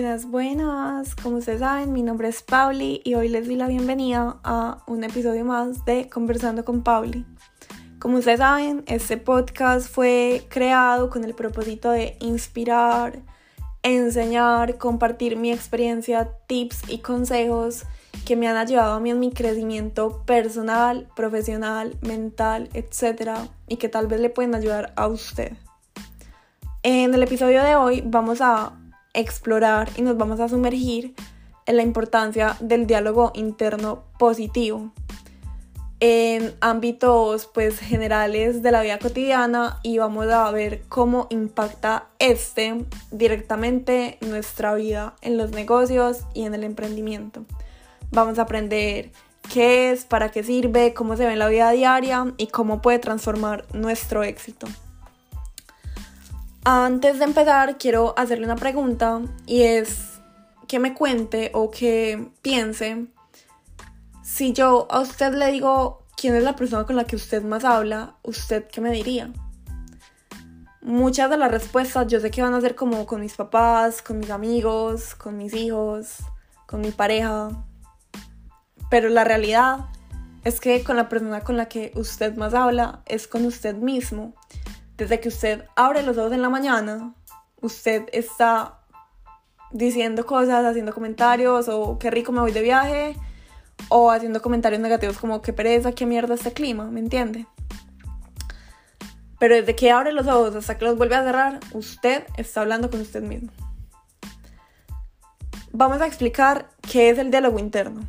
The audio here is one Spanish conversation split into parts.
Buenas, buenas. Como ustedes saben, mi nombre es Pauli y hoy les doy la bienvenida a un episodio más de Conversando con Pauli. Como ustedes saben, este podcast fue creado con el propósito de inspirar, enseñar, compartir mi experiencia, tips y consejos que me han ayudado a mí en mi crecimiento personal, profesional, mental, etc. y que tal vez le pueden ayudar a usted. En el episodio de hoy vamos a explorar y nos vamos a sumergir en la importancia del diálogo interno positivo en ámbitos pues generales de la vida cotidiana y vamos a ver cómo impacta este directamente nuestra vida en los negocios y en el emprendimiento. Vamos a aprender qué es, para qué sirve, cómo se ve en la vida diaria y cómo puede transformar nuestro éxito. Antes de empezar, quiero hacerle una pregunta y es que me cuente o que piense si yo a usted le digo quién es la persona con la que usted más habla, ¿usted qué me diría? Muchas de las respuestas yo sé que van a ser como con mis papás, con mis amigos, con mis hijos, con mi pareja, pero la realidad es que con la persona con la que usted más habla es con usted mismo. Desde que usted abre los ojos en la mañana, usted está diciendo cosas, haciendo comentarios o qué rico me voy de viaje o haciendo comentarios negativos como qué pereza, qué mierda este clima, ¿me entiende? Pero desde que abre los ojos hasta que los vuelve a cerrar, usted está hablando con usted mismo. Vamos a explicar qué es el diálogo interno.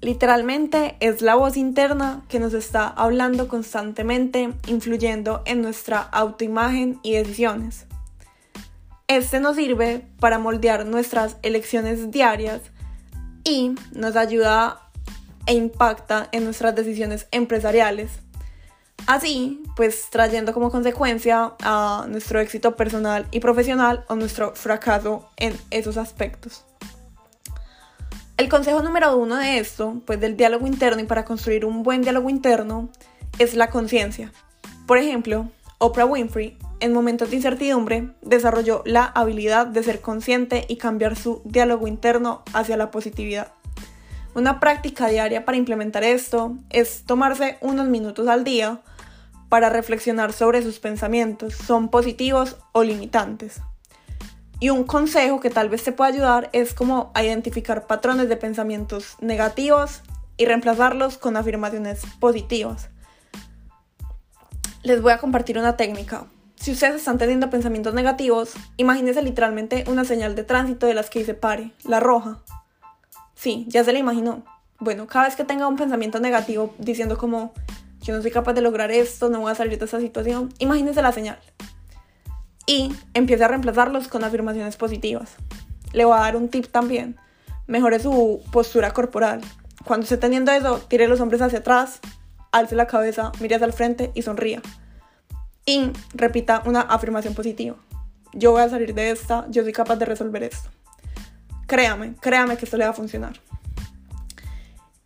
Literalmente es la voz interna que nos está hablando constantemente, influyendo en nuestra autoimagen y decisiones. Este nos sirve para moldear nuestras elecciones diarias y nos ayuda e impacta en nuestras decisiones empresariales. Así, pues trayendo como consecuencia a nuestro éxito personal y profesional o nuestro fracaso en esos aspectos. El consejo número uno de esto, pues del diálogo interno y para construir un buen diálogo interno, es la conciencia. Por ejemplo, Oprah Winfrey, en momentos de incertidumbre, desarrolló la habilidad de ser consciente y cambiar su diálogo interno hacia la positividad. Una práctica diaria para implementar esto es tomarse unos minutos al día para reflexionar sobre sus pensamientos, son positivos o limitantes. Y un consejo que tal vez te pueda ayudar es como identificar patrones de pensamientos negativos y reemplazarlos con afirmaciones positivas. Les voy a compartir una técnica. Si ustedes están teniendo pensamientos negativos, imagínense literalmente una señal de tránsito de las que dice pare, la roja. Sí, ya se la imaginó. Bueno, cada vez que tenga un pensamiento negativo diciendo como yo no soy capaz de lograr esto, no voy a salir de esta situación, imagínense la señal y empiece a reemplazarlos con afirmaciones positivas. Le voy a dar un tip también. Mejore su postura corporal. Cuando esté teniendo eso, tire los hombros hacia atrás, alce la cabeza, mire hacia el frente y sonría. Y repita una afirmación positiva. Yo voy a salir de esta, yo soy capaz de resolver esto. Créame, créame que esto le va a funcionar.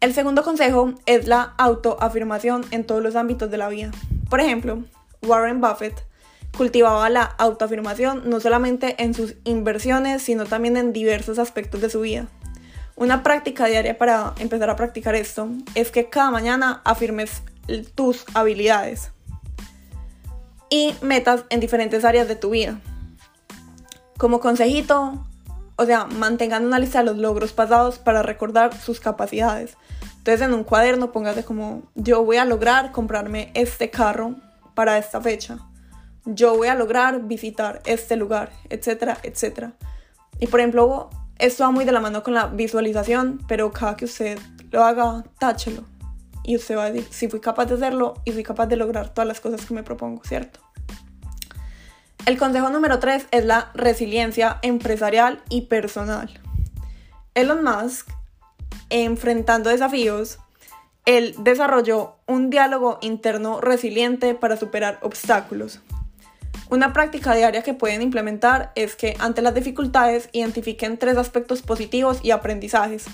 El segundo consejo es la autoafirmación en todos los ámbitos de la vida. Por ejemplo, Warren Buffett cultivaba la autoafirmación no solamente en sus inversiones, sino también en diversos aspectos de su vida. Una práctica diaria para empezar a practicar esto es que cada mañana afirmes tus habilidades y metas en diferentes áreas de tu vida. Como consejito, o sea, mantengan una lista de los logros pasados para recordar sus capacidades. Entonces en un cuaderno póngase como yo voy a lograr comprarme este carro para esta fecha yo voy a lograr visitar este lugar, etcétera, etcétera. Y por ejemplo, esto va muy de la mano con la visualización, pero cada que usted lo haga, táchelo. Y usted va a decir, si fui capaz de hacerlo y fui capaz de lograr todas las cosas que me propongo, ¿cierto? El consejo número 3 es la resiliencia empresarial y personal. Elon Musk, enfrentando desafíos, él desarrolló un diálogo interno resiliente para superar obstáculos. Una práctica diaria que pueden implementar es que ante las dificultades identifiquen tres aspectos positivos y aprendizajes.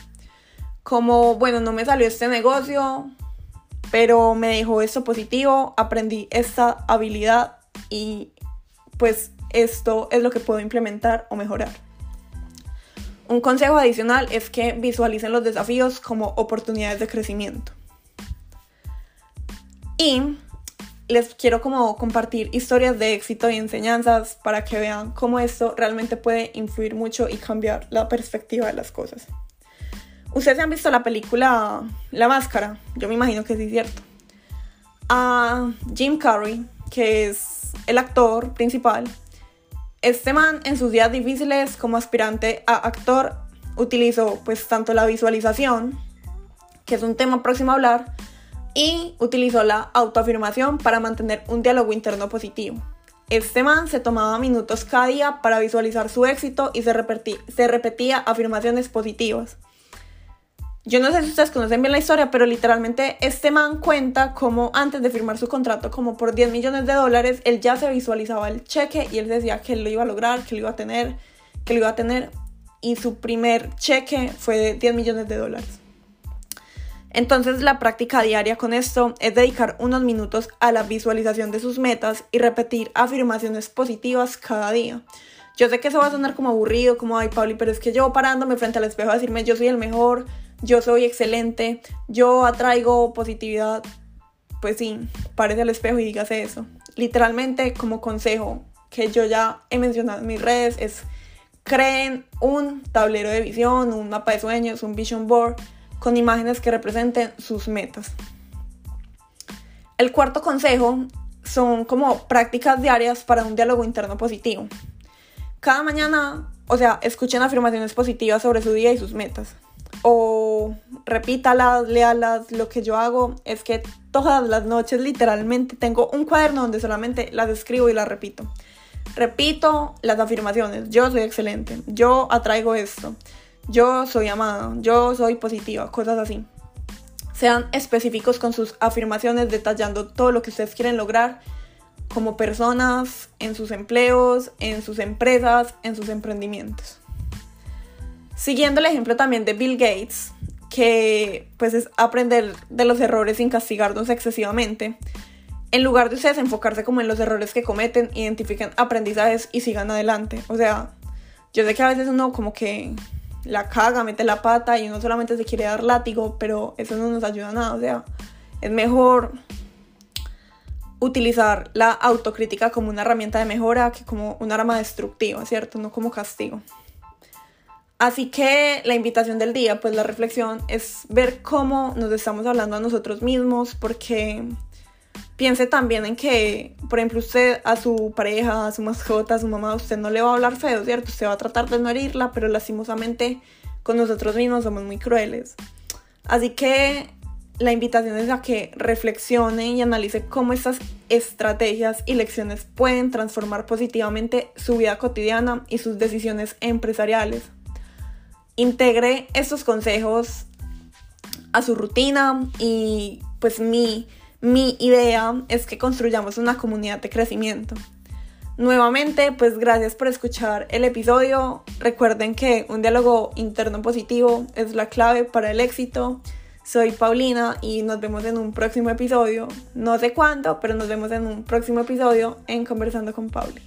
Como, bueno, no me salió este negocio, pero me dejó esto positivo, aprendí esta habilidad y pues esto es lo que puedo implementar o mejorar. Un consejo adicional es que visualicen los desafíos como oportunidades de crecimiento. Y les quiero como compartir historias de éxito y enseñanzas para que vean cómo esto realmente puede influir mucho y cambiar la perspectiva de las cosas. Ustedes han visto la película La Máscara, yo me imagino que sí es cierto. A Jim Carrey, que es el actor principal, este man en sus días difíciles como aspirante a actor utilizó pues tanto la visualización, que es un tema próximo a hablar, y utilizó la autoafirmación para mantener un diálogo interno positivo. Este man se tomaba minutos cada día para visualizar su éxito y se repetía, se repetía afirmaciones positivas. Yo no sé si ustedes conocen bien la historia, pero literalmente este man cuenta como antes de firmar su contrato, como por 10 millones de dólares, él ya se visualizaba el cheque y él decía que él lo iba a lograr, que lo iba a tener, que lo iba a tener. Y su primer cheque fue de 10 millones de dólares. Entonces la práctica diaria con esto es dedicar unos minutos a la visualización de sus metas y repetir afirmaciones positivas cada día. Yo sé que eso va a sonar como aburrido, como, ay, Pauli, pero es que yo parándome frente al espejo a decirme yo soy el mejor, yo soy excelente, yo atraigo positividad, pues sí, parece al espejo y dígase eso. Literalmente, como consejo que yo ya he mencionado en mis redes, es creen un tablero de visión, un mapa de sueños, un vision board con imágenes que representen sus metas. El cuarto consejo son como prácticas diarias para un diálogo interno positivo. Cada mañana, o sea, escuchen afirmaciones positivas sobre su día y sus metas o repítalas, léalas. Lo que yo hago es que todas las noches literalmente tengo un cuaderno donde solamente las escribo y las repito. Repito las afirmaciones. Yo soy excelente. Yo atraigo esto. Yo soy amada. Yo soy positiva. Cosas así. Sean específicos con sus afirmaciones detallando todo lo que ustedes quieren lograr como personas, en sus empleos, en sus empresas, en sus emprendimientos. Siguiendo el ejemplo también de Bill Gates, que pues es aprender de los errores sin castigarnos excesivamente. En lugar de ustedes enfocarse como en los errores que cometen, identifiquen aprendizajes y sigan adelante. O sea, yo sé que a veces uno como que la caga, mete la pata y uno solamente se quiere dar látigo, pero eso no nos ayuda nada. O sea, es mejor utilizar la autocrítica como una herramienta de mejora que como un arma destructiva, ¿cierto? No como castigo. Así que la invitación del día, pues la reflexión es ver cómo nos estamos hablando a nosotros mismos, porque piense también en que, por ejemplo, usted a su pareja, a su mascota, a su mamá, usted no le va a hablar feo, ¿cierto? Usted va a tratar de no herirla, pero lastimosamente con nosotros mismos somos muy crueles. Así que la invitación es a que reflexione y analice cómo estas estrategias y lecciones pueden transformar positivamente su vida cotidiana y sus decisiones empresariales integre estos consejos a su rutina y pues mi, mi idea es que construyamos una comunidad de crecimiento. Nuevamente, pues gracias por escuchar el episodio. Recuerden que un diálogo interno positivo es la clave para el éxito. Soy Paulina y nos vemos en un próximo episodio. No sé cuándo, pero nos vemos en un próximo episodio en Conversando con Pauli.